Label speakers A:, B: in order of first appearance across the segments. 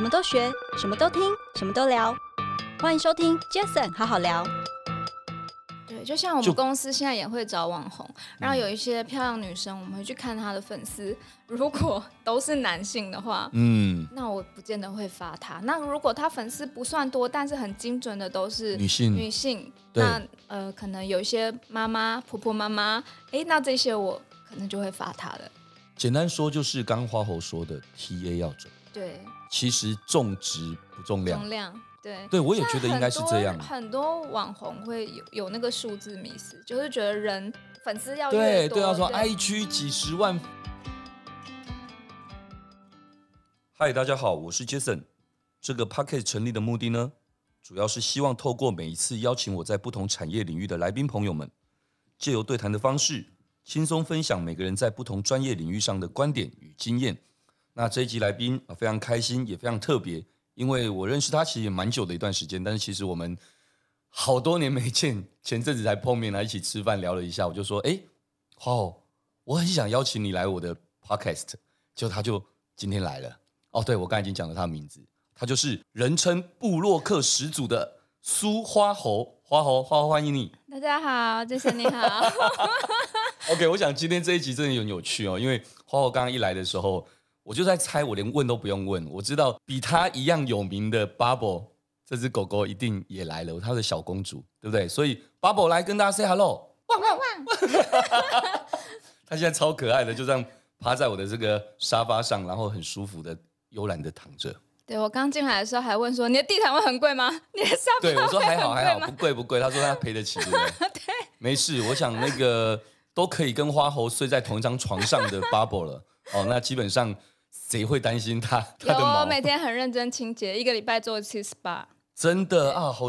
A: 什么都学，什么都听，什么都聊。欢迎收听 Jason 好好聊。对，就像我们公司现在也会找网红，然后有一些漂亮女生，我们会去看她的粉丝。如果都是男性的话，嗯，那我不见得会发她。那如果她粉丝不算多，但是很精准的都是女性，女性，那呃，可能有一些妈妈、婆婆妈妈，哎，那这些我可能就会发她的。
B: 简单说，就是刚花猴说的 TA 要准。
A: 对，
B: 其实重质不重量。
A: 重量，对。
B: 对，我也觉得应该是这样。
A: 很多网红会有有那个数字迷思，就是觉得人粉丝要
B: 对，对，要说 IG 几十万。嗨，大家好，我是 Jason。这个 Podcast 成立的目的呢，主要是希望透过每一次邀请我在不同产业领域的来宾朋友们，借由对谈的方式，轻松分享每个人在不同专业领域上的观点与经验。那这一集来宾啊，非常开心，也非常特别，因为我认识他其实也蛮久的一段时间，但是其实我们好多年没见，前阵子才碰面来一起吃饭聊了一下，我就说，哎，花猴，我很想邀请你来我的 Podcast，就他就今天来了。哦，对，我刚才已经讲了他的名字，他就是人称布洛克始祖的苏花猴，花猴，花猴，欢迎你。
A: 大家好，杰森你好。
B: OK，我想今天这一集真的很有趣哦，因为花猴刚刚一来的时候，我就在猜，我连问都不用问，我知道比他一样有名的 Bubble 这只狗狗一定也来了，它的小公主，对不对？所以 Bubble 来跟大家 say hello，汪汪汪。他现在超可爱的，就这样趴在我的这个沙发上，然后很舒服的。悠然的躺着。
A: 对，我刚进来的时候还问说：“你的地毯会很贵吗？你的沙发会很贵吗？”对，我说还好还好，不贵不贵。他说他赔得起，对不对？对，没事。我想那个都可以跟花猴睡在同一张床上的 Bubble 了。哦，那基本上谁会担心他？他的毛？我每天很认真清洁，一个礼拜做一次 SPA。真的啊，好，好，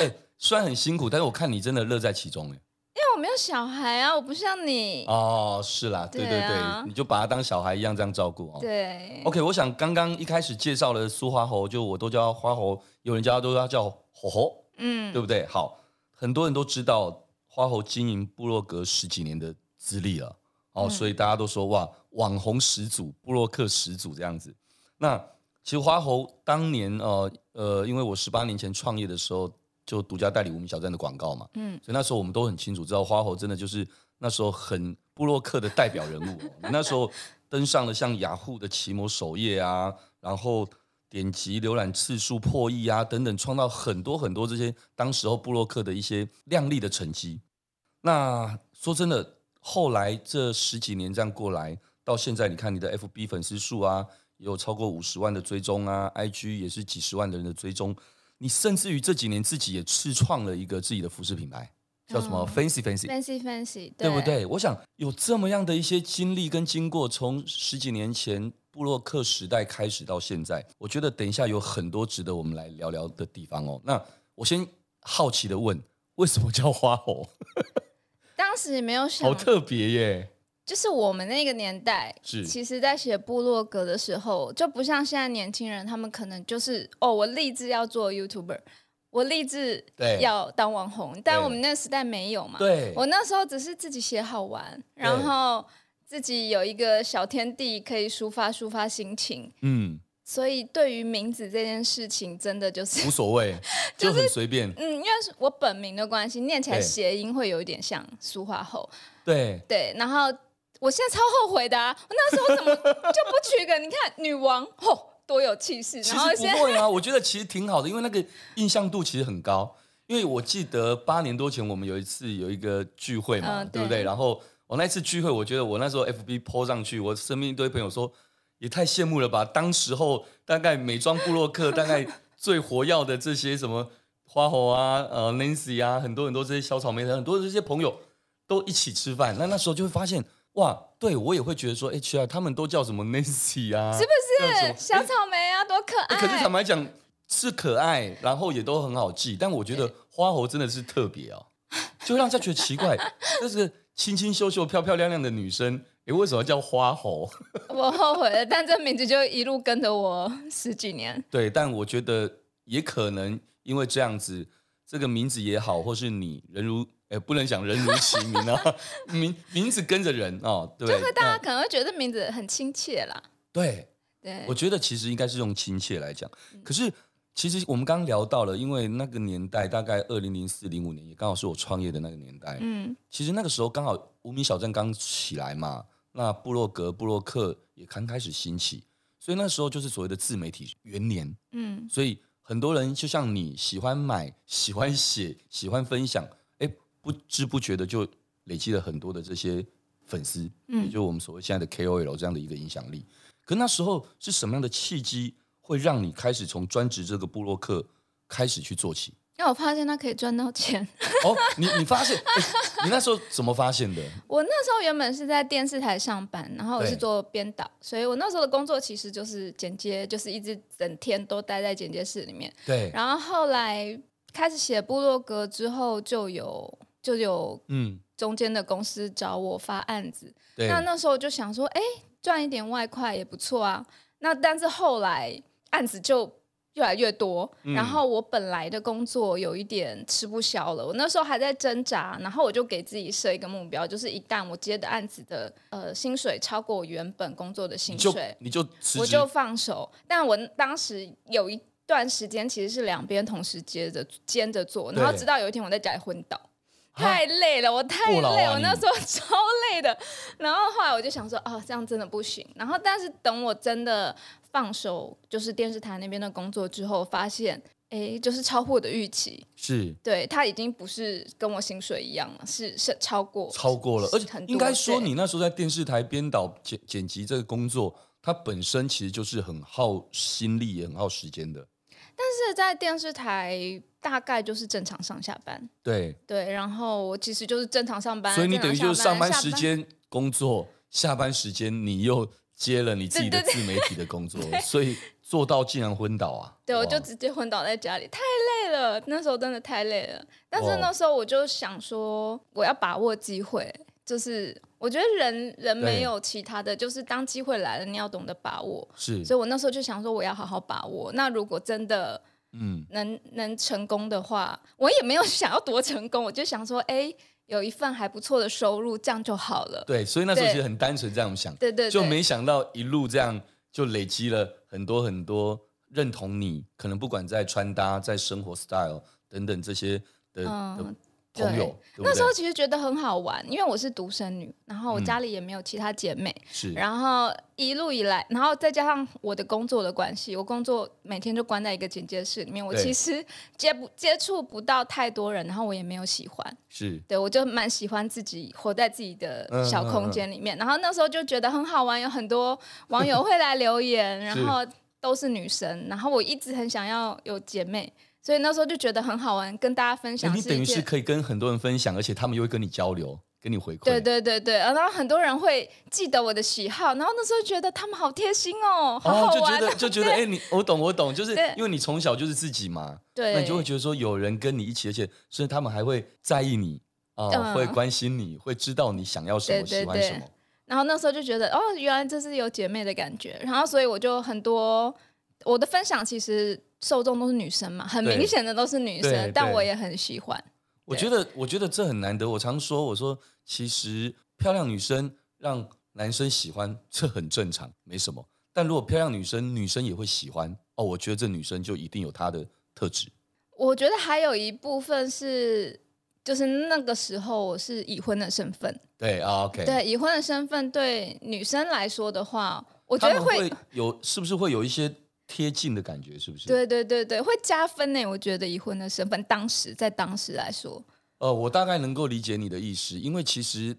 A: 哎，虽然很辛苦，但是我看你真的乐在其中，哎。因为我没有小孩啊，我不像你
B: 哦，是啦，对对对，你就把他当小孩一样这样照顾哦。
A: 对
B: ，OK，我想刚刚一开始介绍了苏花猴，就我都叫花猴，有人家都叫他叫猴猴，嗯，对不对？好，很多人都知道花猴经营部落格十几年的资历了，哦，嗯、所以大家都说哇，网红始祖、布洛克始祖这样子。那其实花猴当年呃呃，因为我十八年前创业的时候。就独家代理无名小站的广告嘛，嗯，所以那时候我们都很清楚，知道花猴真的就是那时候很布洛克的代表人物。那时候登上了像雅虎的奇摩首页啊，然后点击浏览次数破亿啊等等，创造很多很多这些当时候布洛克的一些亮丽的成绩。那说真的，后来这十几年这样过来，到现在你看你的 FB 粉丝数啊，也有超过五十万的追踪啊，IG 也是几十万的人的追踪。你甚至于这几年自己也自创了一个自己的服饰品牌，叫什么、嗯、？Fancy Fancy，Fancy
A: Fancy，
B: 对不对？我想有这么样的一些经历跟经过，从十几年前布洛克时代开始到现在，我觉得等一下有很多值得我们来聊聊的地方哦。那我先好奇的问，为什么叫花猴？
A: 当时也没有想，
B: 好特别耶。
A: 就是我们那个年代，是其实在写部落格的时候，就不像现在年轻人，他们可能就是哦，我立志要做 YouTuber，我立志要当网红，但我们那个时代没有嘛。对，我那时候只是自己写好玩，然后自己有一个小天地可以抒发抒发心情。嗯，所以对于名字这件事情，真的就是
B: 无所谓，就很随便。
A: 嗯，因为是我本名的关系，念起来谐音会有一点像苏化后。
B: 对
A: 对，然后。我现在超后悔的啊！我那时候怎么 就不取个？你看女王，吼、哦，多有气势。
B: 其实不会啊，我觉得其实挺好的，因为那个印象度其实很高。因为我记得八年多前我们有一次有一个聚会嘛，嗯、对，对不对？然后我那次聚会，我觉得我那时候 FB po 上去，我身边一堆朋友说，也太羡慕了吧！当时候大概美妆部落客 大概最活跃的这些什么花猴啊、呃 Nancy 啊，很多很多这些小草莓的很多这些朋友都一起吃饭。那那时候就会发现。哇，对我也会觉得说，，HR 他们都叫什么 Nancy 啊？
A: 是不是小草莓啊？多可爱！
B: 可是坦白讲，是可爱，然后也都很好记。但我觉得花猴真的是特别哦，就让人家觉得奇怪，就是清清秀秀、漂漂亮亮的女生，哎，为什么叫花猴？
A: 我后悔了，但这名字就一路跟着我十几年。
B: 对，但我觉得也可能因为这样子，这个名字也好，或是你人如。哎，不能讲人如其名啊，名名字跟着人哦，对，
A: 就会大家可能会觉得名字很亲切啦。
B: 对，
A: 对，
B: 我觉得其实应该是用亲切来讲。可是其实我们刚刚聊到了，因为那个年代大概二零零四零五年，也刚好是我创业的那个年代。嗯，其实那个时候刚好无名小镇刚起来嘛，那部落格、部落客也刚开始兴起，所以那时候就是所谓的自媒体元年。嗯，所以很多人就像你喜欢买、喜欢写、喜欢分享，哎，不知不觉的就累积了很多的这些。粉丝，嗯，也就我们所谓现在的 KOL 这样的一个影响力。可那时候是什么样的契机，会让你开始从专职这个布洛克开始去做起？
A: 因为我发现他可以赚到钱。
B: 哦，你你发现、欸？你那时候怎么发现的？
A: 我那时候原本是在电视台上班，然后我是做编导，所以我那时候的工作其实就是剪接，就是一直整天都待在剪接室里面。
B: 对。
A: 然后后来开始写部落格之后，就有就有嗯。中间的公司找我发案子，对那那时候就想说，哎，赚一点外快也不错啊。那但是后来案子就越来越多，嗯、然后我本来的工作有一点吃不消了。我那时候还在挣扎，然后我就给自己设一个目标，就是一旦我接的案子的呃薪水超过我原本工作的薪水，
B: 你就，
A: 我就放手。但我当时有一段时间其实是两边同时接着兼着做，然后直到有一天我在家里昏倒。太累了，我太累，啊、我那时候超累的。然后后来我就想说，哦，这样真的不行。然后但是等我真的放手，就是电视台那边的工作之后，发现，哎，就是超乎我的预期。
B: 是，
A: 对，他已经不是跟我薪水一样了，是是超过，
B: 超过了。而且应该说，你那时候在电视台编导剪剪辑这个工作，它本身其实就是很耗心力，也很耗时间的。
A: 但是在电视台。大概就是正常上下班，
B: 对
A: 对，然后我其实就是正常上班，
B: 所以你等于就是上班时间工作，下班时间你又接了你自己的自媒体的工作，所以做到竟然昏倒啊！
A: 对，我就直接昏倒在家里，太累了，那时候真的太累了。但是那时候我就想说，我要把握机会，就是我觉得人人没有其他的，就是当机会来了，你要懂得把握。
B: 是，
A: 所以我那时候就想说，我要好好把握。那如果真的。嗯，能能成功的话，我也没有想要多成功，我就想说，哎，有一份还不错的收入，这样就好了。
B: 对，所以那时候其实很单纯这样想，
A: 对，对对，
B: 就没想到一路这样就累积了很多很多认同你，可能不管在穿搭、在生活 style 等等这些的。嗯的对，
A: 那时候其实觉得很好玩，因为我是独生女，然后我家里也没有其他姐妹，
B: 嗯、是，
A: 然后一路以来，然后再加上我的工作的关系，我工作每天就关在一个警戒室里面，我其实接不接触不到太多人，然后我也没有喜欢，
B: 是。
A: 对，我就蛮喜欢自己活在自己的小空间里面，嗯。嗯嗯，然后那时候就觉得很好玩，有很多网友会来留言，然后都是女生，然后我一直很想要有姐妹。所以那时候就觉得很好玩，跟大家分享。
B: 你等于是可以跟很多人分享，而且他们又会跟你交流，跟你回馈。
A: 对对对对，然后很多人会记得我的喜好，然后那时候觉得他们好贴心哦，好好玩。
B: 就觉得就觉得哎，你我懂我懂，就是因为你从小就是自己嘛，
A: 对，
B: 那你就会觉得说有人跟你一起，而且所以他们还会在意你啊，会关心你，会知道你想要什么，喜欢什么。
A: 然后那时候就觉得哦，原来这是有姐妹的感觉，然后所以我就很多我的分享其实。受众都是女生嘛，很明显的都是女生，但我也很喜欢。
B: 我觉得，我觉得这很难得。我常说，我说其实漂亮女生让男生喜欢，这很正常，没什么。但如果漂亮女生，女生也会喜欢哦，我觉得这女生就一定有她的特质。
A: 我觉得还有一部分是，就是那个时候我是已婚的身份。
B: 对，OK。
A: 对，已婚的身份对女生来说的话，我觉得会，
B: 会有，是不是会有一些？贴近的感觉是不是？
A: 对对对对，会加分呢。我觉得已婚的身份，当时在当时来说，
B: 呃，我大概能够理解你的意思，因为其实，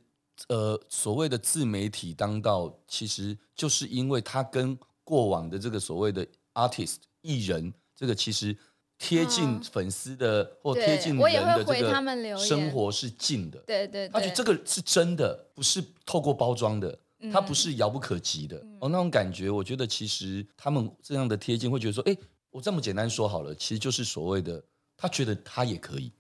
B: 呃，所谓的自媒体当道，其实就是因为他跟过往的这个所谓的 artist 艺人，这个其实贴近粉丝的、嗯、或贴近人的这个生活是近的。
A: 对对，对，
B: 他觉得这个是真的，不是透过包装的。他不是遥不可及的、嗯、哦，那种感觉，我觉得其实他们这样的贴近，会觉得说，哎，我这么简单说好了，其实就是所谓的，他觉得他也可以，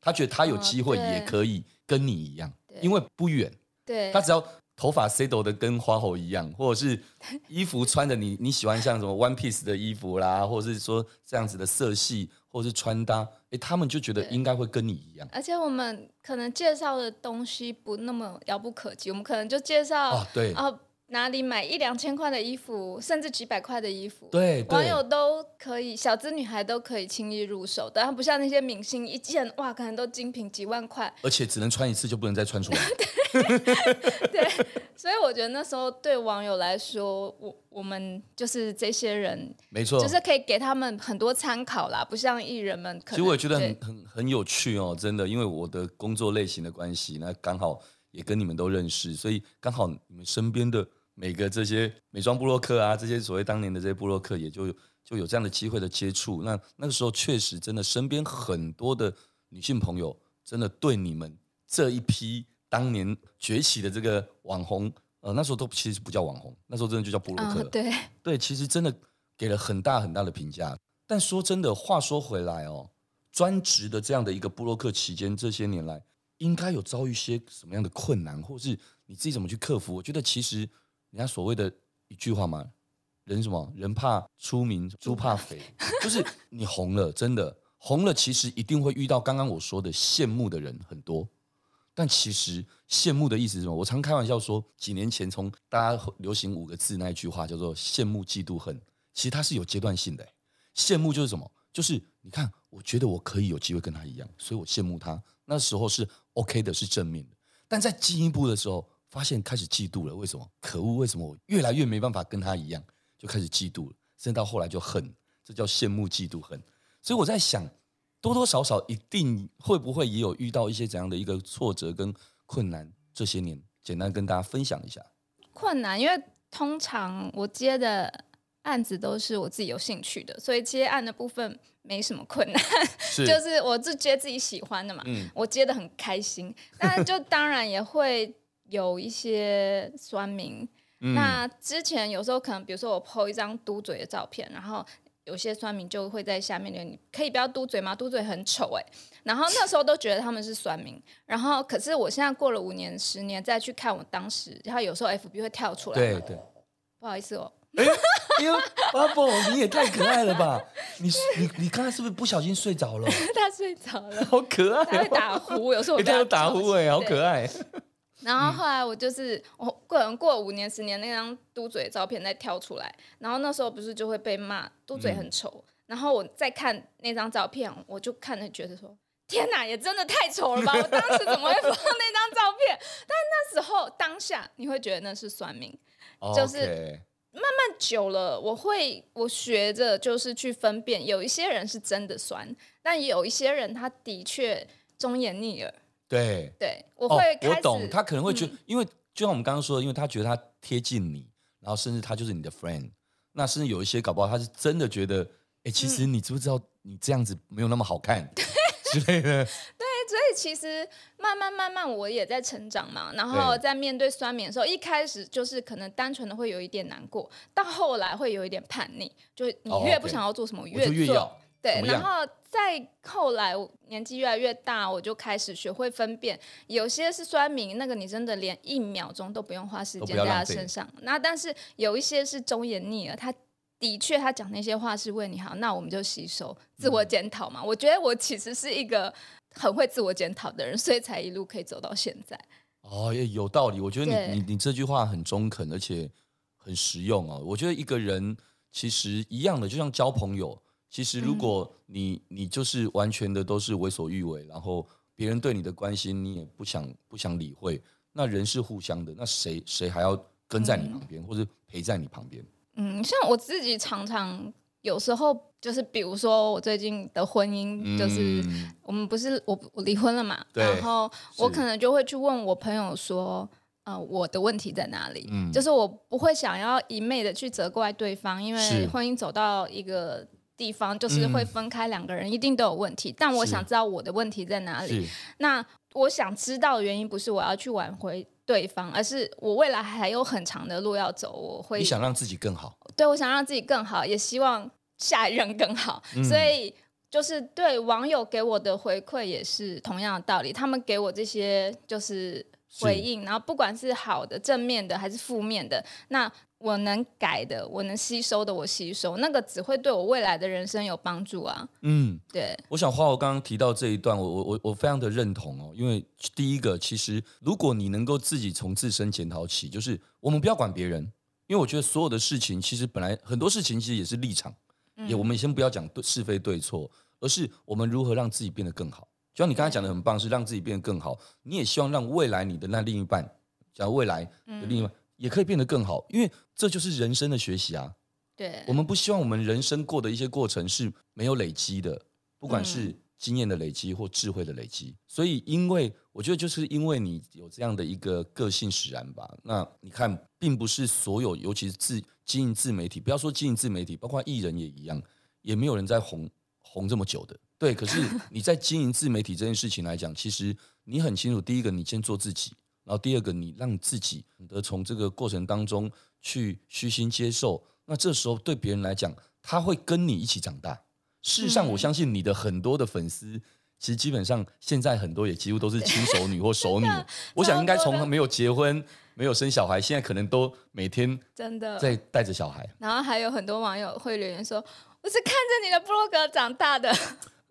B: 他觉得他有机会也可以跟你一样，哦、因为不远，
A: 对，
B: 他只要头发 set 的跟花猴一样，或者是衣服穿的你 你喜欢像什么 One Piece 的衣服啦，或者是说这样子的色系，或者是穿搭。他们就觉得应该会跟你一样，
A: 而且我们可能介绍的东西不那么遥不可及，我们可能就介绍
B: 啊，对。
A: 啊，哪里买一两千块的衣服，甚至几百块的衣服，
B: 对，对
A: 网友都可以，小资女孩都可以轻易入手的，它不像那些明星一件哇，可能都精品几万块，
B: 而且只能穿一次就不能再穿出来。
A: 对，所以我觉得那时候对网友来说，我我们就是这些人，
B: 没错，
A: 就是可以给他们很多参考啦，不像艺人们可能。
B: 其实我也觉得很很很有趣哦，真的，因为我的工作类型的关系，那刚好也跟你们都认识，所以刚好你们身边的每个这些美妆部洛克啊，这些所谓当年的这些布洛克，也就就有这样的机会的接触。那那个时候确实真的身边很多的女性朋友，真的对你们这一批。当年崛起的这个网红，呃，那时候都其实不叫网红，那时候真的就叫部落客。
A: 嗯、对
B: 对，其实真的给了很大很大的评价。但说真的，话说回来哦，专职的这样的一个布洛克期间，这些年来应该有遭遇一些什么样的困难，或是你自己怎么去克服？我觉得其实人家所谓的一句话嘛，人什么人怕出名，猪怕肥，就是你红了，真的红了，其实一定会遇到刚刚我说的羡慕的人很多。但其实羡慕的意思是什么？我常开玩笑说，几年前从大家流行五个字那一句话叫做“羡慕嫉妒恨”，其实它是有阶段性的。羡慕就是什么？就是你看，我觉得我可以有机会跟他一样，所以我羡慕他。那时候是 OK 的，是正面的。但在进一步的时候，发现开始嫉妒了。为什么？可恶！为什么我越来越没办法跟他一样？就开始嫉妒了，甚至到后来就恨，这叫羡慕嫉妒恨。所以我在想。多多少少一定会不会也有遇到一些怎样的一个挫折跟困难？这些年简单跟大家分享一下。
A: 困难，因为通常我接的案子都是我自己有兴趣的，所以接案的部分没什么困难，是 就是我就接自己喜欢的嘛，嗯、我接的很开心。但就当然也会有一些酸民。嗯、那之前有时候可能，比如说我 po 一张嘟嘴的照片，然后。有些酸民就会在下面留，你可以不要嘟嘴吗？嘟嘴很丑哎。然后那时候都觉得他们是酸民，然后可是我现在过了五年、十年再去看我当时，然后有时候 FB 会跳出来。
B: 对对，
A: 不好意思哦。
B: 哎呦，巴布，你也太可爱了吧！你你你刚才是不是不小心睡着了？
A: 他睡着了，
B: 好可爱。
A: 他会打呼，有时候我
B: 他有打呼哎，好可爱。
A: 然后后来我就是我过能过五年十年那张嘟嘴的照片再跳出来，然后那时候不是就会被骂嘟嘴很丑，嗯、然后我再看那张照片，我就看着觉得说天哪，也真的太丑了吧！我当时怎么会放那张照片？但那时候当下你会觉得那是算命，就是慢慢久了，我会我学着就是去分辨，有一些人是真的酸，但有一些人他的确忠言逆耳。
B: 对。
A: 对，我会、
B: 哦，我懂，他可能会觉得，嗯、因为就像我们刚刚说的，因为他觉得他贴近你，然后甚至他就是你的 friend，那甚至有一些搞不好他是真的觉得，哎，其实你知不知道你这样子没有那么好看、嗯、之类的。对，
A: 所以其实慢慢慢慢我也在成长嘛，然后在面对酸民的时候，一开始就是可能单纯的会有一点难过，到后来会有一点叛逆，就你越不想要做什么，哦 okay、越做
B: 越要。
A: 对，然后再后来年纪越来越大，我就开始学会分辨，有些是酸民，那个你真的连一秒钟都不用花时间在他身上。那但是有一些是忠言逆耳，他的确他讲那些话是为你好，那我们就吸收，自我检讨嘛。嗯、我觉得我其实是一个很会自我检讨的人，所以才一路可以走到现在。
B: 哦，也有道理。我觉得你你你这句话很中肯，而且很实用哦。我觉得一个人其实一样的，就像交朋友。其实，如果你你就是完全的都是为所欲为，然后别人对你的关心你也不想不想理会，那人是互相的，那谁谁还要跟在你旁边，嗯、或者陪在你旁边？嗯，
A: 像我自己常常有时候就是，比如说我最近的婚姻，就是、嗯、我们不是我我离婚了嘛，然后我可能就会去问我朋友说，呃，我的问题在哪里？嗯，就是我不会想要一昧的去责怪对方，因为婚姻走到一个。地方就是会分开两个人，一定都有问题。嗯、但我想知道我的问题在哪里。那我想知道的原因不是我要去挽回对方，而是我未来还有很长的路要走。我会
B: 你想让自己更好，
A: 对，我想让自己更好，也希望下一任更好。嗯、所以就是对网友给我的回馈也是同样的道理。他们给我这些就是回应，然后不管是好的、正面的还是负面的，那我能改的、我能吸收的，我吸收，那个只会对我未来的人生有帮助啊。嗯，对。
B: 我想花，我刚刚提到这一段，我我我我非常的认同哦，因为第一个，其实如果你能够自己从自身检讨起，就是我们不要管别人，因为我觉得所有的事情，其实本来很多事情其实也是立场，嗯、也我们先不要讲对是非对错，而是我们如何让自己变得更好。就像你刚才讲的很棒，是让自己变得更好。你也希望让未来你的那另一半，假如未来的另一半也可以变得更好，因为这就是人生的学习啊。
A: 对，
B: 我们不希望我们人生过的一些过程是没有累积的，不管是经验的累积或智慧的累积。所以，因为我觉得就是因为你有这样的一个个性使然吧。那你看，并不是所有，尤其是自经营自媒体，不要说经营自媒体，包括艺人也一样，也没有人在红红这么久的。对，可是你在经营自媒体这件事情来讲，其实你很清楚，第一个你先做自己，然后第二个你让自己得从这个过程当中去虚心接受。那这时候对别人来讲，他会跟你一起长大。事实上，我相信你的很多的粉丝，其实基本上现在很多也几乎都是亲手女或熟女。我想应该从没有结婚、没有生小孩，现在可能都每天真的在带着小孩。
A: 然后还有很多网友会留言说：“我是看着你的部落格长大的。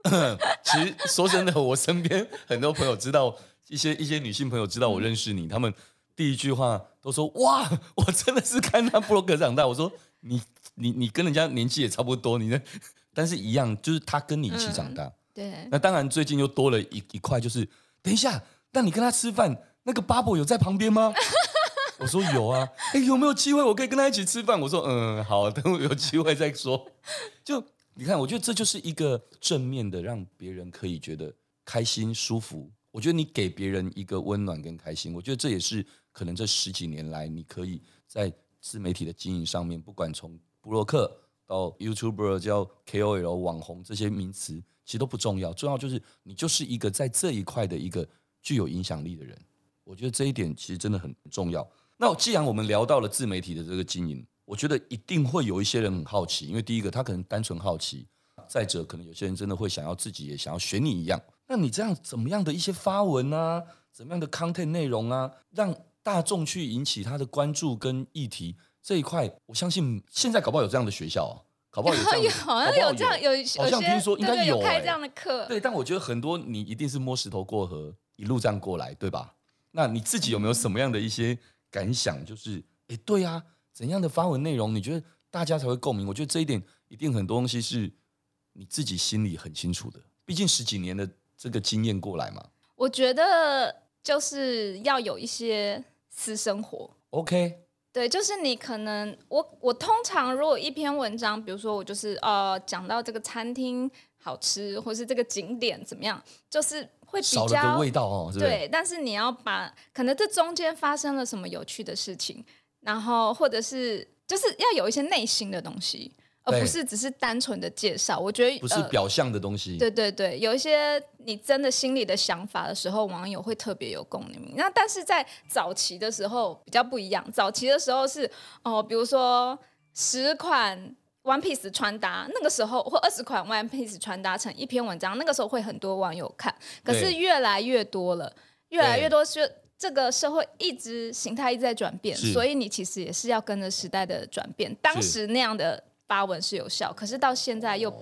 A: ”
B: 其实说真的，我身边很多朋友知道一些一些女性朋友知道我认识你，嗯、他们第一句话都说：“哇，我真的是看他布洛克长大。”我说：“你你你跟人家年纪也差不多，你呢？但是一样，就是他跟你一起长大。嗯”
A: 对。
B: 那当然，最近又多了一一块，就是等一下，那你跟他吃饭，那个 Bubble 有在旁边吗？我说有啊。哎，有没有机会我可以跟他一起吃饭？我说嗯，好，等我有机会再说。就。你看，我觉得这就是一个正面的，让别人可以觉得开心、舒服。我觉得你给别人一个温暖跟开心，我觉得这也是可能这十几年来，你可以在自媒体的经营上面，不管从布洛克到 YouTuber 叫 KOL 网红这些名词，其实都不重要，重要就是你就是一个在这一块的一个具有影响力的人。我觉得这一点其实真的很重要。那既然我们聊到了自媒体的这个经营，我觉得一定会有一些人很好奇，因为第一个他可能单纯好奇，再者可能有些人真的会想要自己也想要学你一样。那你这样怎么样的一些发文啊，怎么样的 content 内容啊，让大众去引起他的关注跟议题这一块，我相信现在搞不好有这样的学校啊，搞不好有这样的，
A: 好像有这样有，
B: 好像听说应该有
A: 开这样的课。
B: 对，但我觉得很多你一定是摸石头过河，一路这样过来，对吧？那你自己有没有什么样的一些感想？就是，哎，对啊。怎样的发文内容，你觉得大家才会共鸣？我觉得这一点一定很多东西是你自己心里很清楚的，毕竟十几年的这个经验过来嘛。
A: 我觉得就是要有一些私生活。
B: OK，
A: 对，就是你可能我我通常如果一篇文章，比如说我就是呃讲到这个餐厅好吃，或是这个景点怎么样，就是会比较
B: 少了味道哦。
A: 对，但是你要把可能这中间发生了什么有趣的事情。然后，或者是就是要有一些内心的东西，而不是只是单纯的介绍。我觉得
B: 不是表象的东西。呃，
A: 对对对，有一些你真的心里的想法的时候，网友会特别有共鸣。那但是在早期的时候比较不一样，早期的时候是哦，比如说十款 One Piece 穿搭，那个时候或二十款 One Piece 穿搭成一篇文章，那个时候会很多网友看。可是越来越多了，越来越多是。这个社会一直形态一直在转变，所以你其实也是要跟着时代的转变。当时那样的发文是有效，可是到现在又……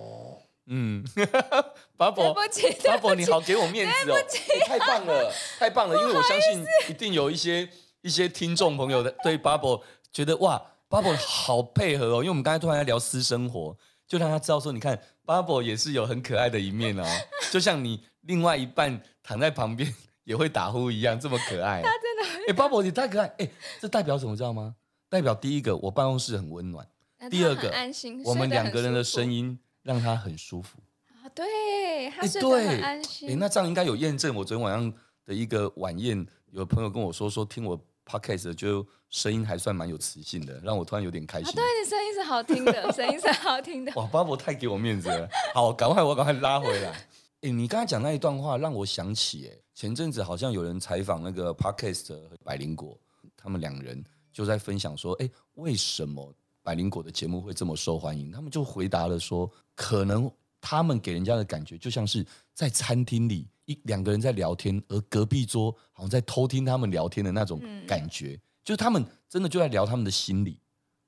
B: 嗯，巴博，巴博，你好，给我面子哦，欸、太棒了，太棒了！因为我相信一定有一些一些听众朋友的对巴博觉得哇，巴博好配合哦，因为我们刚才突然在聊私生活，就让他知道说，你看巴博也是有很可爱的一面哦，就像你另外一半躺在旁边。也会打呼一样这么可爱，
A: 他真的哎
B: ，Bubble 你太可爱哎，这代表什么知道吗？代表第一个，我办公室很温暖；第二个，
A: 安心，
B: 我们两个人的声音让他很舒服
A: 啊。对，他睡得很安心。
B: 哎，那这样应该有验证。我昨天晚上的一个晚宴，有朋友跟我说说听我 Podcast 就声音还算蛮有磁性的，让我突然有点开心。啊、
A: 对，你声音是好听的，声音是好听的。
B: 哇，Bubble 太给我面子了。好，赶快我赶快拉回来。哎，你刚才讲那一段话让我想起，哎，前阵子好像有人采访那个 Podcast 和百灵果，他们两人就在分享说，哎，为什么百灵果的节目会这么受欢迎？他们就回答了说，可能他们给人家的感觉就像是在餐厅里一两个人在聊天，而隔壁桌好像在偷听他们聊天的那种感觉，嗯、就是他们真的就在聊他们的心理、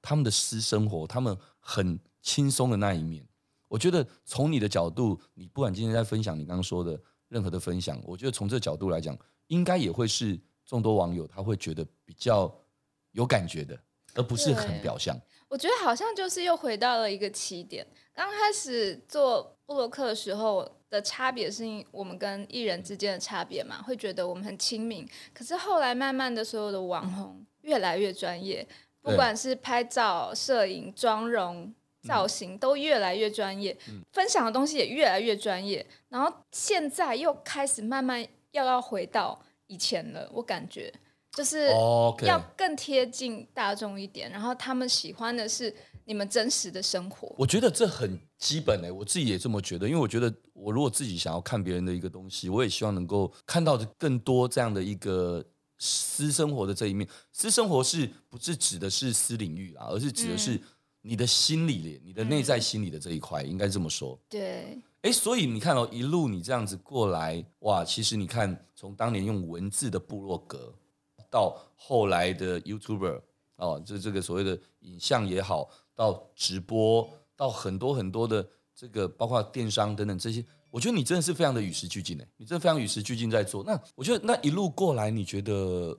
B: 他们的私生活，他们很轻松的那一面。我觉得从你的角度，你不管今天在分享你刚刚说的任何的分享，我觉得从这个角度来讲，应该也会是众多网友他会觉得比较有感觉的，而不是很表象。
A: 我觉得好像就是又回到了一个起点。刚开始做布洛克的时候的差别是我们跟艺人之间的差别嘛，会觉得我们很亲民。可是后来慢慢的，所有的网红越来越专业，不管是拍照、摄影、妆容、造型，都越来越专业，分享的东西也越来越专业。然后现在又开始慢慢要要回到以前了，我感觉。就是要更贴近大众一点，然后他们喜欢的是你们真实的生活。
B: 我觉得这很基本诶，我自己也这么觉得。因为我觉得，我如果自己想要看别人的一个东西，我也希望能够看到的更多这样的一个私生活的这一面。私生活是不是指的是私领域啊？而是指的是你的心里、你的内在心理的这一块，应该这么说。
A: 对。
B: 哎，所以你看哦，一路你这样子过来，哇，其实你看，从当年用文字的部落格。到后来的 YouTuber 哦，就这个所谓的影像也好，到直播，到很多很多的这个，包括电商等等这些，我觉得你真的是非常的与时俱进诶，你真的非常与时俱进在做。那我觉得那一路过来，你觉得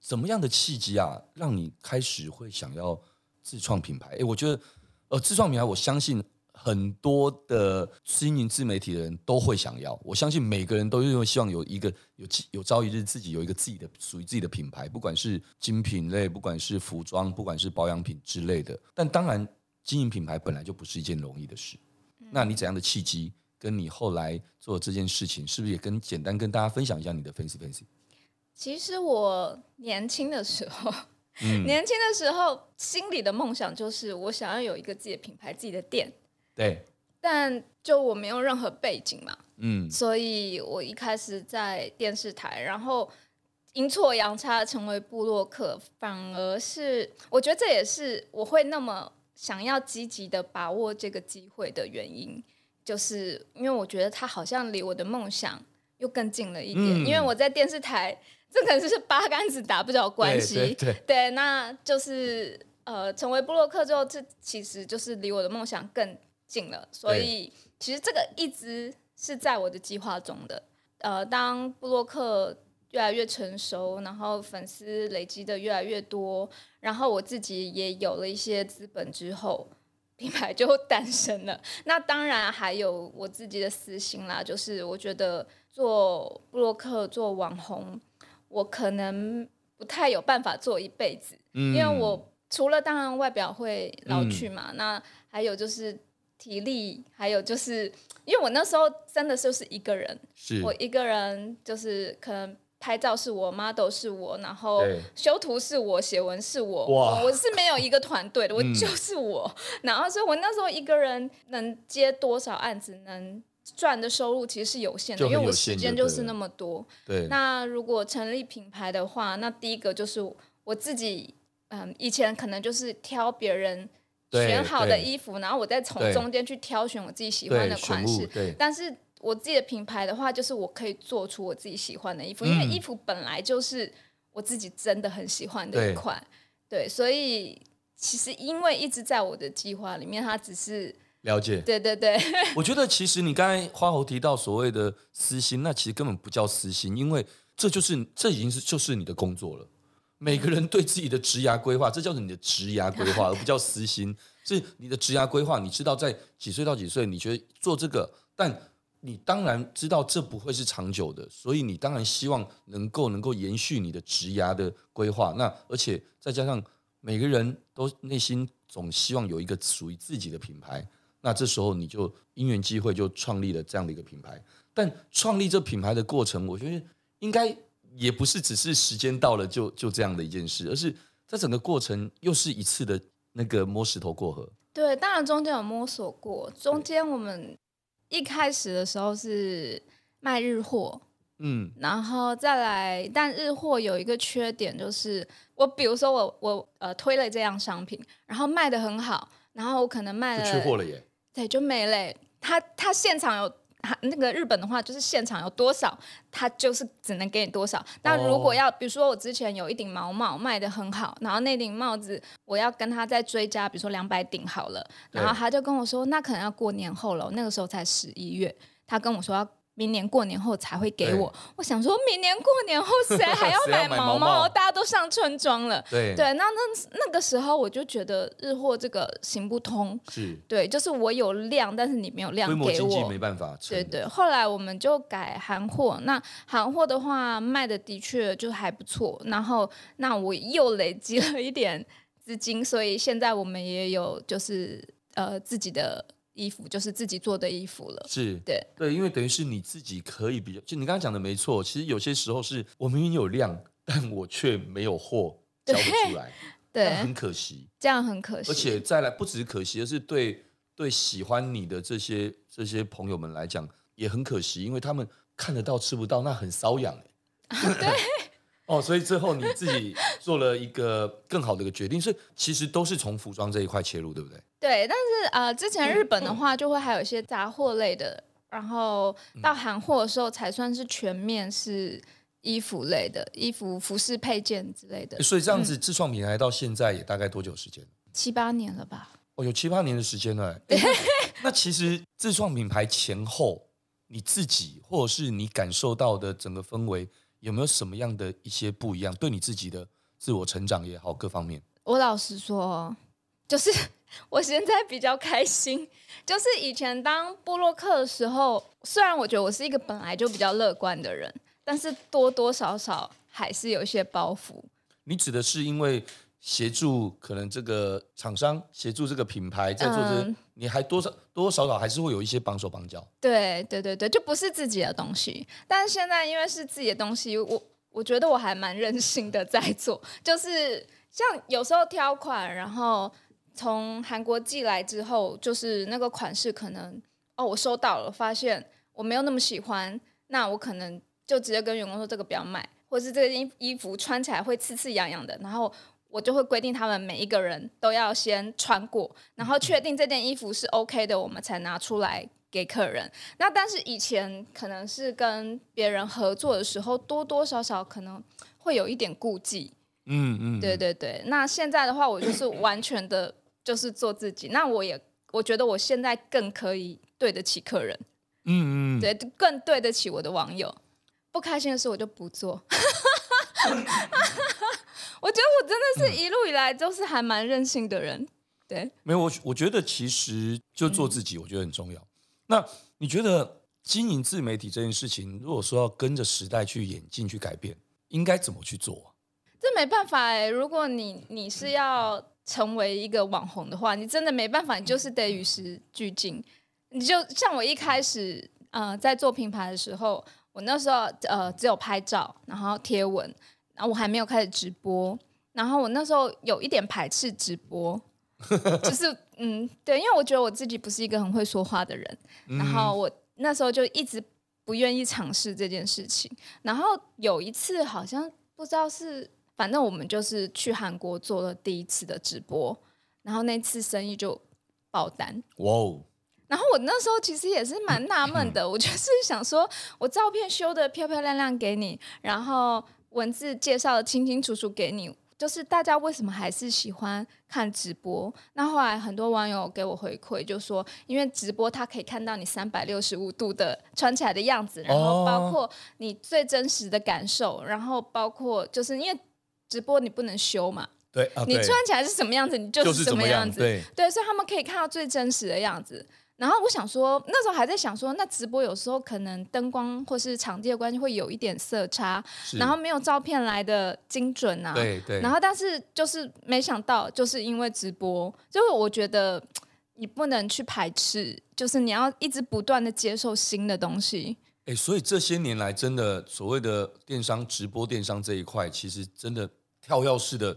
B: 怎么样的契机啊，让你开始会想要自创品牌？诶，我觉得呃，自创品牌，我相信。很多的经营自媒体的人都会想要，我相信每个人都因为希望有一个有有朝一日自己有一个自己的属于自己的品牌，不管是精品类，不管是服装，不管是保养品之类的。但当然，经营品牌本来就不是一件容易的事。嗯、那你怎样的契机，跟你后来做这件事情，是不是也跟简单跟大家分享一下你的分析分析？
A: 其实我年轻的时候，嗯、年轻的时候心里的梦想就是我想要有一个自己的品牌，自己的店。
B: 对，
A: 但就我没有任何背景嘛，嗯，所以我一开始在电视台，然后阴错阳差成为部落客，反而是我觉得这也是我会那么想要积极的把握这个机会的原因，就是因为我觉得他好像离我的梦想又更近了一点，嗯、因为我在电视台，这可能是八竿子打不着关系，对，对，对，对，那就是呃，成为部落客之后，这其实就是离我的梦想更。进了，所以其实这个一直是在我的计划中的。呃，当布洛克越来越成熟，然后粉丝累积的越来越多，然后我自己也有了一些资本之后，品牌就 诞生了。那当然还有我自己的私心啦，就是我觉得做布洛克做网红，我可能不太有办法做一辈子，嗯、因为我除了当然外表会老去嘛，嗯、那还有就是。体力，还有就是，因为我那时候真的就是一个人，是我一个人，就是可能拍照是我，model 是我，然后修图是我，写文是我，哇我是没有一个团队的，我就是我。嗯、然后所以，我那时候一个人能接多少案子，能赚的收入其实是有限的，限因为我时间就是那么多。对。那如果成立品牌的话，那第一个就是我自己，嗯，以前可能就是挑别人。选好的衣服，然后我再从中间去挑选我自己喜欢的款式。但是我自己的品牌的话，就是我可以做出我自己喜欢的衣服，嗯、因为衣服本来就是我自己真的很喜欢的一款。对，对，所以其实因为一直在我的计划里面，它只是
B: 了解。
A: 对对对，
B: 我觉得其实你刚才花猴提到所谓的私心，那其实根本不叫私心，因为这就是这已经是就是你的工作了。每个人对自己的职涯规划，这叫做你的职涯规划，而不叫私心。是你的职涯规划，你知道在几岁到几岁，你觉得做这个，但你当然知道这不会是长久的，所以你当然希望能够能够延续你的职涯的规划。那而且再加上每个人都内心总希望有一个属于自己的品牌，那这时候你就因缘机会就创立了这样的一个品牌。但创立这品牌的过程，我觉得应该。也不是只是时间到了就就这样的一件事，而是在整个过程又是一次的那个摸石头过河。
A: 对，当然中间有摸索过，中间我们一开始的时候是卖日货，嗯，然后再来，但日货有一个缺点就是，我比如说我我呃推了这样商品，然后卖的很好，然后我可能卖了，
B: 缺货了耶，
A: 对，就没了。他他现场有。那个日本的话，就是现场有多少，他就是只能给你多少。那如果要，比如说我之前有一顶毛帽卖的很好，然后那顶帽子我要跟他再追加，比如说两百顶好了，然后他就跟我说，那可能要过年后了，那个时候才十一月，他跟我说要。明年过年后才会给我。我想说，明年过年后谁 还要买毛毛？大家都上春装了。对对，那那那个时候我就觉得日货这个行不通。是，对，就是我有量，但是你没有量给我。规模经济
B: 没办法。
A: 对对，后来我们就改韩货。那韩货的话卖的的确就还不错。然后那我又累积了一点资金，所以现在我们也有就是呃自己的。衣服就是自己做的衣服了，
B: 是
A: 对
B: 对，因为等于是你自己可以比较，就你刚刚讲的没错。其实有些时候是我明明有量，但我却没有货交不出来，
A: 对，
B: 很可惜，
A: 这样很可惜。
B: 而且再来，不只是可惜，而是对对喜欢你的这些这些朋友们来讲也很可惜，因为他们看得到吃不到，那很瘙痒哎。对。哦，所以最后你自己做了一个更好的一个决定，是其实都是从服装这一块切入，对不对？
A: 对，但是呃，之前日本的话就会还有一些杂货类的，然后到韩货的时候才算是全面是衣服类的衣服、服饰配件之类的。
B: 所以这样子自创品牌到现在也大概多久时间？
A: 七八年了吧？
B: 哦，有七八年的时间了。那其实自创品牌前后，你自己或者是你感受到的整个氛围。有没有什么样的一些不一样？对你自己的自我成长也好，各方面。
A: 我老实说，就是 我现在比较开心。就是以前当布洛克的时候，虽然我觉得我是一个本来就比较乐观的人，但是多多少少还是有一些包袱。
B: 你指的是因为？协助可能这个厂商协助这个品牌在做这，嗯、你还多少多多少少还是会有一些绑手绑脚。
A: 对对对对，就不是自己的东西。但是现在因为是自己的东西，我我觉得我还蛮任性的在做，就是像有时候挑款，然后从韩国寄来之后，就是那个款式可能哦我收到了，发现我没有那么喜欢，那我可能就直接跟员工说这个不要买，或是这个衣衣服穿起来会刺刺痒痒的，然后。我就会规定他们每一个人都要先穿过，然后确定这件衣服是 OK 的，我们才拿出来给客人。那但是以前可能是跟别人合作的时候，多多少少可能会有一点顾忌。嗯嗯，对对对。那现在的话，我就是完全的，就是做自己。那我也我觉得我现在更可以对得起客人。嗯嗯，对，更对得起我的网友。不开心的事我就不做。我觉得我真的是一路以来都是还蛮任性的人，对。
B: 没有我，我觉得其实就做自己，我觉得很重要。嗯、那你觉得经营自媒体这件事情，如果说要跟着时代去演进、去改变，应该怎么去做？
A: 这没办法哎，如果你你是要成为一个网红的话，你真的没办法，你就是得与时俱进。你就像我一开始呃在做品牌的时候，我那时候呃只有拍照，然后贴文。然后我还没有开始直播，然后我那时候有一点排斥直播，就是嗯，对，因为我觉得我自己不是一个很会说话的人，然后我那时候就一直不愿意尝试这件事情。然后有一次好像不知道是，反正我们就是去韩国做了第一次的直播，然后那次生意就爆单。哇哦！然后我那时候其实也是蛮纳闷的，我就是想说，我照片修的漂漂亮亮给你，然后。文字介绍的清清楚楚给你，就是大家为什么还是喜欢看直播？那后来很多网友给我回馈，就说因为直播他可以看到你三百六十五度的穿起来的样子，然后包括你最真实的感受，然后包括就是因为直播你不能修嘛，
B: 对，啊、对，
A: 你穿起来是什么样子，你就是什么样子，对，对，所以他们可以看到最真实的样子。然后我想说，那时候还在想说，那直播有时候可能灯光或是场地的关系会有一点色差，然后没有照片来的精准啊。对对。然后但是就是没想到，就是因为直播，就是我觉得你不能去排斥，就是你要一直不断的接受新的东西。
B: 哎，所以这些年来，真的所谓的电商直播电商这一块，其实真的跳跃式的。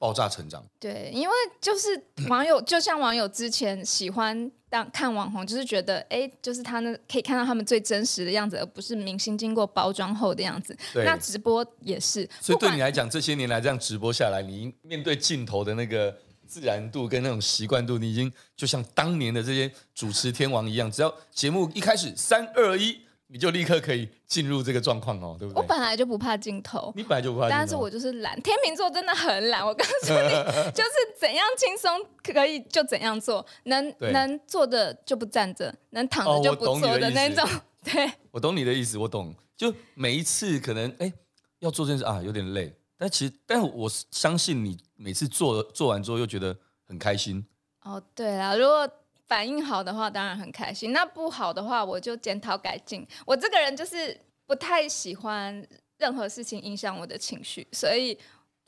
B: 爆炸成长，
A: 对，因为就是 网友，就像网友之前喜欢当看网红，就是觉得，哎，就是他呢可以看到他们最真实的样子，而不是明星经过包装后的样子。对那直播也是，
B: 所以对你来讲，这些年来这样直播下来，你面对镜头的那个自然度跟那种习惯度，你已经就像当年的这些主持天王一样，只要节目一开始三二一。你就立刻可以进入这个状况哦，对不对？
A: 我本来就不怕镜头，
B: 你本来就不怕镜头，
A: 但是我就是懒。天秤座真的很懒，我告诉你，就是怎样轻松可以就怎样做，能能坐的就不站着，能躺着就不坐的那种。对，
B: 我懂你的意思，我懂。就每一次可能哎要做这件事啊有点累，但其实但我相信你每次做做完之后又觉得很开心。
A: 哦，对啊，如果。反应好的话，当然很开心；那不好的话，我就检讨改进。我这个人就是不太喜欢任何事情影响我的情绪，所以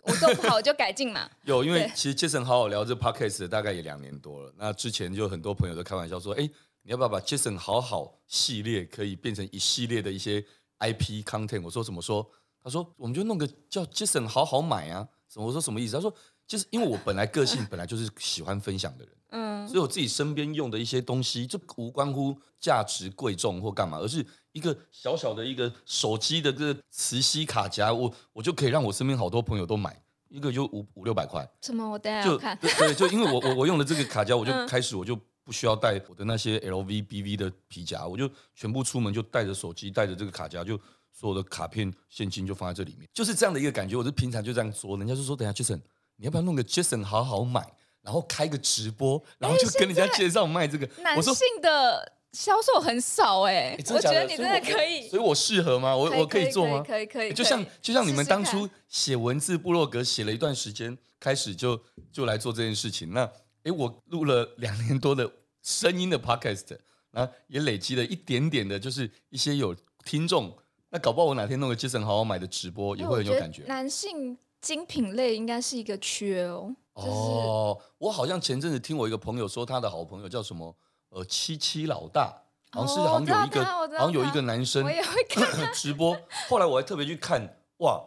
A: 我做不好我就改进嘛。
B: 有，因为其实杰森好好聊这 podcast 大概也两年多了。那之前就很多朋友都开玩笑说：“哎，你要不要把杰森好好系列可以变成一系列的一些 IP content？” 我说怎么说？他说：“我们就弄个叫杰森好好买啊。”什么？我说什么意思？他说：“就是因为我本来个性本来就是喜欢分享的人。”嗯，所以我自己身边用的一些东西，就无关乎价值贵重或干嘛，而是一个小小的一个手机的这个磁吸卡夹，我我就可以让我身边好多朋友都买，一个就五五六百块。
A: 什么？我等下要看。
B: 就对，就因为我我我用的这个卡夹，我就开始我就不需要带我的那些 LV、BV 的皮夹，我就全部出门就带着手机，带着这个卡夹，就所有的卡片、现金就放在这里面，就是这样的一个感觉。我就平常就这样说，人家就说：“等下，Jason，你要不要弄个 Jason 好好买？”然后开个直播，然后就跟人家介绍卖这个。
A: 男性的销售很少哎，我觉得你真的可以，
B: 所以我适合吗？我我可以做吗？
A: 可以可以。
B: 就像就像你们当初写文字部落格写了一段时间，开始就就来做这件事情。那哎，我录了两年多的声音的 podcast，然后也累积了一点点的，就是一些有听众。那搞不好我哪天弄个杰森好好买的直播，也会很有感觉。
A: 男性精品类应该是一个缺哦。就是、
B: 哦，我好像前阵子听我一个朋友说，他的好朋友叫什么？呃，七七老大，好像是好像有一个，好像有一个男生 直播。后来我还特别去看，哇，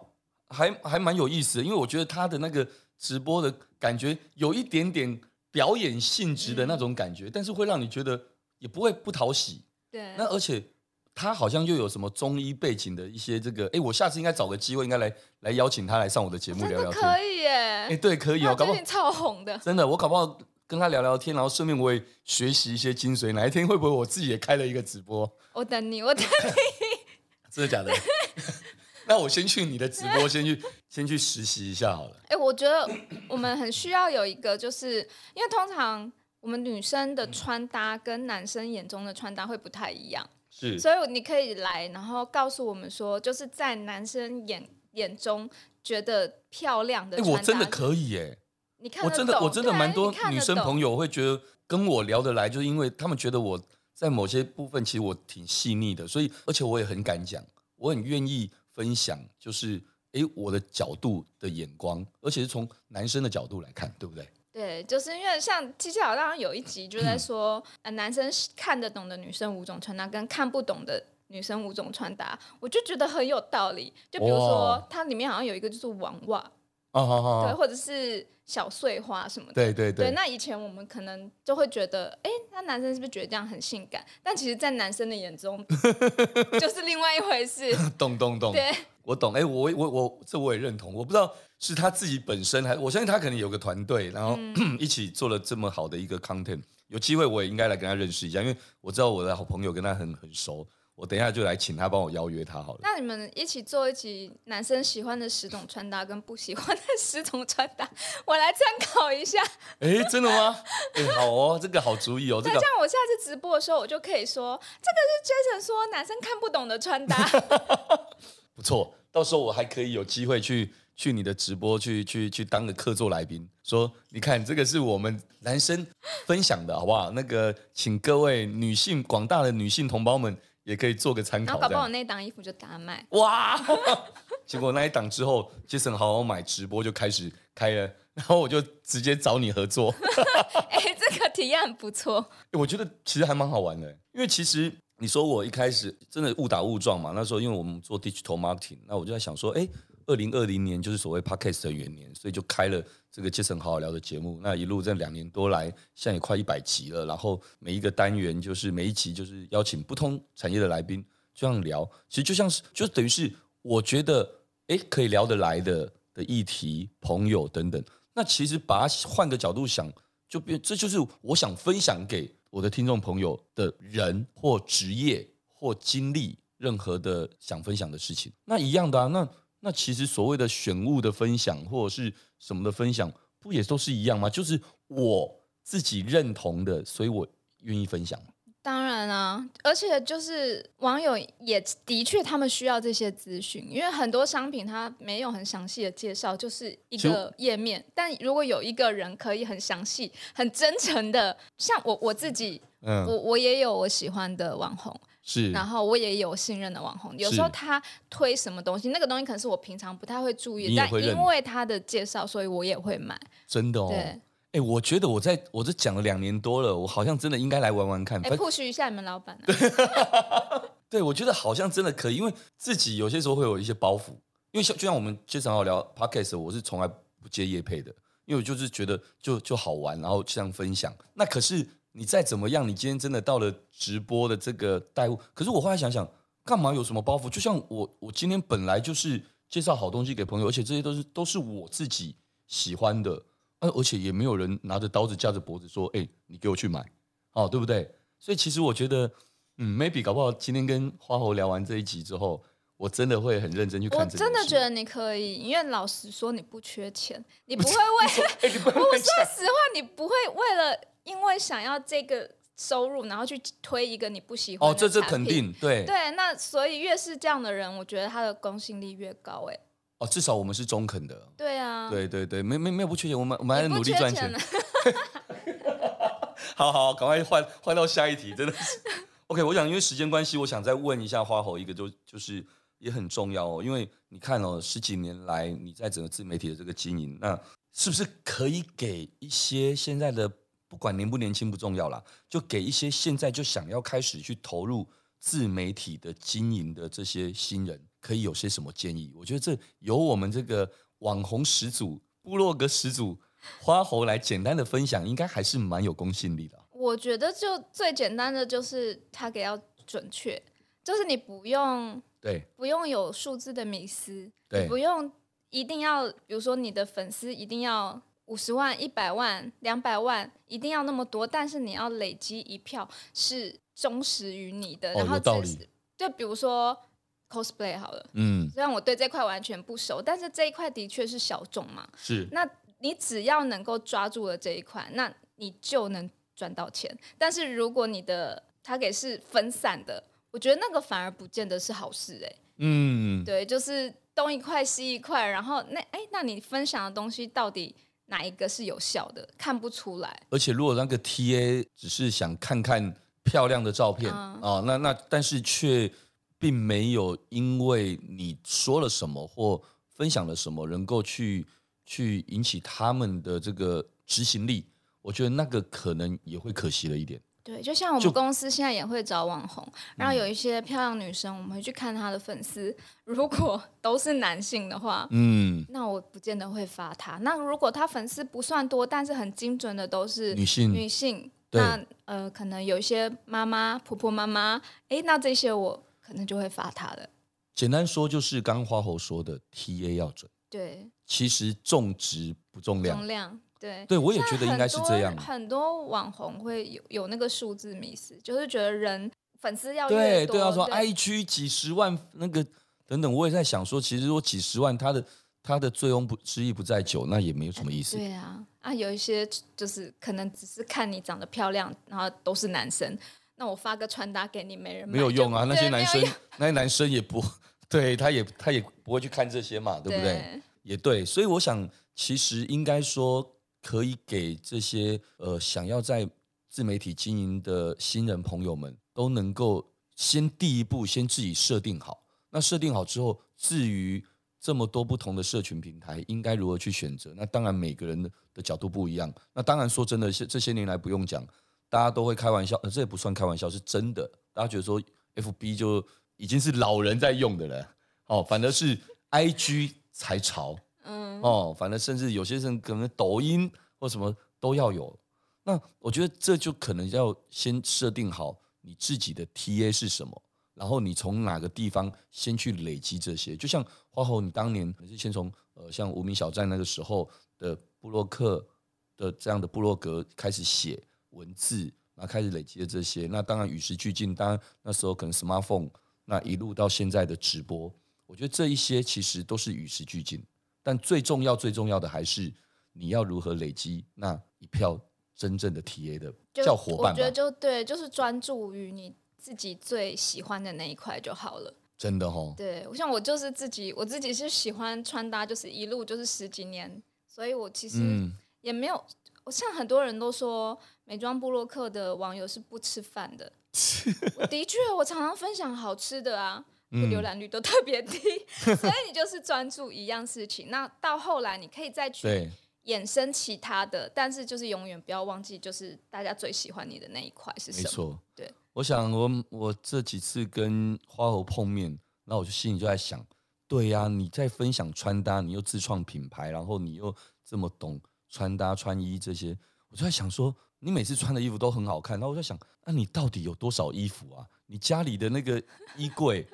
B: 还还蛮有意思的，因为我觉得他的那个直播的感觉有一点点表演性质的那种感觉，嗯、但是会让你觉得也不会不讨喜。
A: 对，
B: 那而且。他好像又有什么中医背景的一些这个，哎，我下次应该找个机会，应该来来邀请他来上我的节目聊聊天。
A: 可以耶，
B: 哎，对，可以哦，搞不好
A: 超红的。
B: 真的，我搞不好跟他聊聊天，然后顺便我也学习一些精髓。哪一天会不会我自己也开了一个直播？
A: 我等你，我等你。
B: 真的假的？那我先去你的直播，先去 先去实习一下好了。
A: 哎，我觉得我们很需要有一个，就是因为通常我们女生的穿搭跟男生眼中的穿搭会不太一样。
B: 是，
A: 所以你可以来，然后告诉我们说，就是在男生眼眼中觉得漂亮的
B: 我真的可以耶！
A: 你看，
B: 我真的我真的蛮多女生朋友会觉得跟我聊得来，就是因为他们觉得我在某些部分其实我挺细腻的，所以而且我也很敢讲，我很愿意分享，就是哎我的角度的眼光，而且是从男生的角度来看，对不对？
A: 对，就是因为像七七好像有一集就在说，呃，男生看得懂的女生五种穿搭，跟看不懂的女生五种穿搭，我就觉得很有道理。就比如说，它里面好像有一个就是网袜，哦，对，或者是小碎花什么的。
B: 对对对。
A: 对，那以前我们可能就会觉得，哎，那男生是不是觉得这样很性感？但其实，在男生的眼中，就是另外一回事。
B: 懂懂懂。对，我懂。哎，我我我，这我也认同。我不知道。是他自己本身还，我相信他可能有个团队，然后、嗯、一起做了这么好的一个 content。有机会我也应该来跟他认识一下，因为我知道我的好朋友跟他很很熟。我等一下就来请他帮我邀约他好了。
A: 那你们一起做一集男生喜欢的十种穿搭跟不喜欢的十种穿搭，我来参考一下。
B: 哎，真的吗？哎，好哦，这个好主意哦。这个、
A: 这样我下次直播的时候，我就可以说，这个是 Jason 说男生看不懂的穿搭。
B: 不错，到时候我还可以有机会去。去你的直播去去去当个客座来宾，说你看这个是我们男生分享的好不好？那个请各位女性广大的女性同胞们也可以做个参考。然后
A: 搞不好那档衣服就大卖
B: 哇！结果那一档之后，Jason 好好买直播就开始开了，然后我就直接找你合作。
A: 哎，这个体验很不错。
B: 我觉得其实还蛮好玩的，因为其实你说我一开始真的误打误撞嘛，那时候因为我们做 digital marketing，那我就在想说，哎。二零二零年就是所谓 Podcast 的元年，所以就开了这个杰森好好聊的节目。那一路这两年多来，现在也快一百集了。然后每一个单元就是每一集就是邀请不同产业的来宾这样聊，其实就像是就等于是我觉得哎可以聊得来的的议题、朋友等等，那其实把它换个角度想，就变这就是我想分享给我的听众朋友的人或职业或经历任何的想分享的事情。那一样的啊，那那其实所谓的选物的分享或者是什么的分享，不也都是一样吗？就是我自己认同的，所以我愿意分享。
A: 当然啊，而且就是网友也的确，他们需要这些资讯，因为很多商品它没有很详细的介绍，就是一个页面。但如果有一个人可以很详细、很真诚的，像我我自己，嗯，我我也有我喜欢的网红，
B: 是，
A: 然后我也有信任的网红。有时候他推什么东西，那个东西可能是我平常不太会注意，但因为他的介绍，所以我也会买。
B: 真的哦。对。哎、欸，我觉得我在我这讲了两年多了，我好像真的应该来玩玩看。
A: 哎，push 一下你们老板、啊。
B: 对，我觉得好像真的可以，因为自己有些时候会有一些包袱。因为像就像我们经常要聊 podcast，我是从来不接夜配的，因为我就是觉得就就好玩，然后这样分享。那可是你再怎么样，你今天真的到了直播的这个带物，可是我后来想想，干嘛有什么包袱？就像我我今天本来就是介绍好东西给朋友，而且这些都是都是我自己喜欢的。而且也没有人拿着刀子架着脖子说：“哎、你给我去买，哦，对不对？”所以其实我觉得，嗯，maybe 搞不好今天跟花猴聊完这一集之后，我真的会很认真去看。我
A: 真的觉得你可以，因为老实说，你不缺钱，你不会为…… 我说实话，你不会为了因为想要这个收入，然后去推一个你不喜欢。哦，
B: 这这肯定对
A: 对。那所以越是这样的人，我觉得他的公信力越高。哎。
B: 哦，至少我们是中肯的。
A: 对啊，
B: 对对对，没没没有不缺钱，我们我们还在努力赚钱。好好，赶快换换到下一题，真的是。OK，我想因为时间关系，我想再问一下花猴一个，就就是也很重要哦，因为你看哦，十几年来你在整个自媒体的这个经营，那是不是可以给一些现在的不管年不年轻不重要啦，就给一些现在就想要开始去投入自媒体的经营的这些新人？可以有些什么建议？我觉得这由我们这个网红始祖、部落格始祖花猴来简单的分享，应该还是蛮有公信力的。
A: 我觉得就最简单的就是他给要准确，就是你不用
B: 对，
A: 不用有数字的迷思，对，不用一定要，比如说你的粉丝一定要五十万、一百万、两百万，一定要那么多，但是你要累积一票是忠实于你的，
B: 哦、
A: 然
B: 后
A: 就比如说。cosplay 好了，嗯，虽然我对这块完全不熟，但是这一块的确是小众嘛。
B: 是，
A: 那你只要能够抓住了这一块，那你就能赚到钱。但是如果你的 target 是分散的，我觉得那个反而不见得是好事哎、欸。嗯，对，就是东一块西一块，然后那哎，那你分享的东西到底哪一个是有效的？看不出来。
B: 而且如果那个 TA 只是想看看漂亮的照片啊、嗯哦，那那但是却。并没有因为你说了什么或分享了什么，能够去去引起他们的这个执行力，我觉得那个可能也会可惜了一点。
A: 对，就像我们公司现在也会找网红，然后有一些漂亮女生，我们会去看她的粉丝，如果 都是男性的话，嗯，那我不见得会发她。那如果她粉丝不算多，但是很精准的都是女性，女性，那呃，可能有一些妈妈、婆婆妈妈，哎，那这些我。可能就会发她的。
B: 简单说就是刚刚花猴说的，TA 要准。
A: 对，
B: 其实重质不重量。
A: 重量，对。
B: 对，我也觉得应该是这样。
A: 很多，很多网红会有有那个数字迷思，就是觉得人粉丝要
B: 对，对，要说 I 区几十万那个等等，我也在想说，其实如果几十万，他的他的醉翁不之意不在酒，那也没有什么意思。
A: 对啊，啊，有一些就是可能只是看你长得漂亮，然后都是男生。那我发个穿搭给你，没人
B: 没有用啊！那些男生，那些男生也不对，他也他也不会去看这些嘛，对不对？对也对，所以我想，其实应该说，可以给这些呃想要在自媒体经营的新人朋友们，都能够先第一步先自己设定好。那设定好之后，至于这么多不同的社群平台应该如何去选择，那当然每个人的角度不一样。那当然说真的，这些年来不用讲。大家都会开玩笑，呃，这也不算开玩笑，是真的。大家觉得说，FB 就已经是老人在用的了，哦，反而是 IG 才潮，嗯，哦，反正甚至有些人可能抖音或什么都要有。那我觉得这就可能要先设定好你自己的 TA 是什么，然后你从哪个地方先去累积这些。就像花猴，你当年是先从呃像无名小站那个时候的。布洛克的这样的布洛格开始写文字，然后开始累积的这些。那当然与时俱进，当然那时候可能 smartphone，那一路到现在的直播，我觉得这一些其实都是与时俱进。但最重要、最重要的还是你要如何累积那一票真正的 TA 的叫伙伴。
A: 我觉得就对，就是专注于你自己最喜欢的那一块就好了。
B: 真的哦，
A: 对，我像我就是自己，我自己是喜欢穿搭，就是一路就是十几年，所以我其实也没有，嗯、我像很多人都说美妆部落客的网友是不吃饭的，我的确，我常常分享好吃的啊，浏览率都特别低，嗯、所以你就是专注一样事情，那到后来你可以再去衍生其他的，但是就是永远不要忘记，就是大家最喜欢你的那一块是什么？没错，对。
B: 我想我，我我这几次跟花猴碰面，那我就心里就在想，对呀、啊，你在分享穿搭，你又自创品牌，然后你又这么懂穿搭、穿衣这些，我就在想说，你每次穿的衣服都很好看，然后我就想，那你到底有多少衣服啊？你家里的那个衣柜，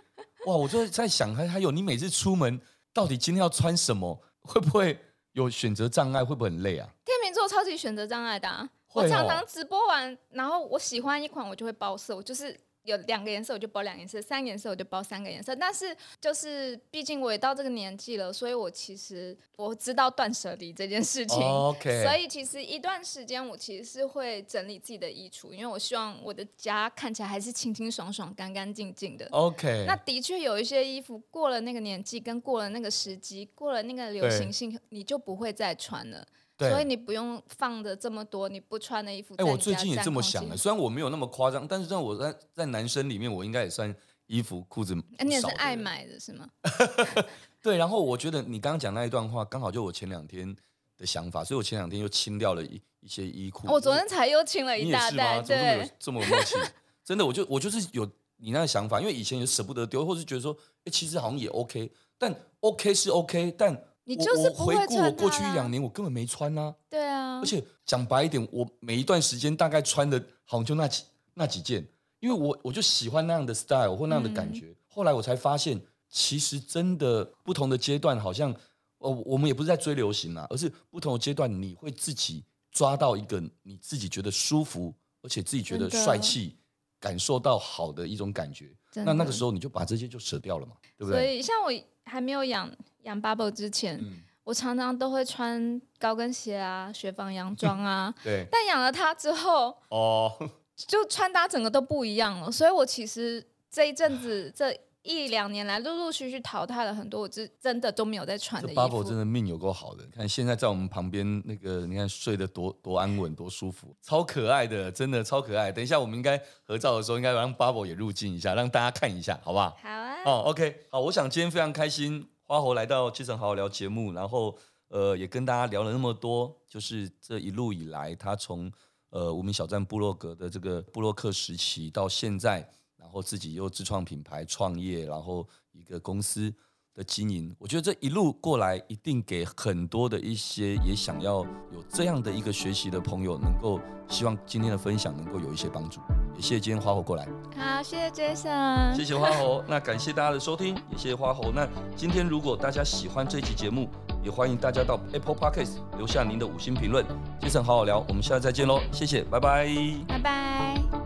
B: 哇，我就在想，还还有你每次出门到底今天要穿什么？会不会有选择障碍？会不会很累啊？
A: 天秤座超级选择障碍的、啊。我常常直播完，然后我喜欢一款，我就会包色，我就是。有两个颜色我就包两个颜色，三个颜色我就包三个颜色。但是就是毕竟我也到这个年纪了，所以我其实我知道断舍离这件事情。
B: Oh, okay.
A: 所以其实一段时间我其实是会整理自己的衣橱，因为我希望我的家看起来还是清清爽爽、干干净净的。
B: OK。
A: 那的确有一些衣服过了那个年纪，跟过了那个时机，过了那个流行性，你就不会再穿了。所以你不用放的这么多你不穿的衣服。
B: 哎、欸，我最近也这么想的，虽然我没有那么夸张，但是在我在在男生里面，我应该也算衣服裤子。
A: 哎，你也是爱买的是吗？
B: 对，然后我觉得你刚刚讲那一段话，刚好就我前两天的想法，所以我前两天又清掉了一一些衣裤。
A: 我昨天才又清了一大袋，
B: 对，这么默契，真的，我就我就是有你那个想法，因为以前也舍不得丢，或是觉得说，哎，其实好像也 OK，但 OK 是 OK，但。
A: 你就是不会穿它。
B: 我回顾我过去一两年，我根本没穿啊。
A: 对啊。
B: 而且讲白一点，我每一段时间大概穿的好像就那几那几件，因为我我就喜欢那样的 style 或那样的感觉。嗯、后来我才发现，其实真的不同的阶段，好像哦，我们也不是在追流行啊，而是不同的阶段，你会自己抓到一个你自己觉得舒服，而且自己觉得帅气，感受到好的一种感觉。那那个时候你就把这些就舍掉了嘛，对不对？
A: 所以像我还没有养。养 Bubble 之前，嗯、我常常都会穿高跟鞋啊、雪纺洋装啊。
B: 对。
A: 但养了它之后，
B: 哦，
A: 就穿搭整个都不一样了。所以我其实这一阵子这一两年来，陆陆续续淘汰了很多，我真真的都没有在穿的衣服。
B: Bubble 真的命有够好的，看现在在我们旁边那个，你看睡得多多安稳，多舒服，超可爱的，真的超可爱。等一下我们应该合照的时候，应该让 Bubble 也入镜一下，让大家看一下，好不好？
A: 好啊。
B: 哦，OK，好，我想今天非常开心。花猴来到《杰森好好聊》节目，然后呃，也跟大家聊了那么多，就是这一路以来，他从呃无名小站部落格的这个部落客时期到现在，然后自己又自创品牌创业，然后一个公司的经营，我觉得这一路过来，一定给很多的一些也想要有这样的一个学习的朋友，能够希望今天的分享能够有一些帮助。也谢谢今天花猴过来，
A: 好，谢谢 Jason，
B: 谢谢花猴。那感谢大家的收听，也谢谢花猴。那今天如果大家喜欢这期节目，也欢迎大家到 Apple Podcast 留下您的五星评论。Jason 好好聊，我们下次再见喽，谢谢，拜拜，
A: 拜拜。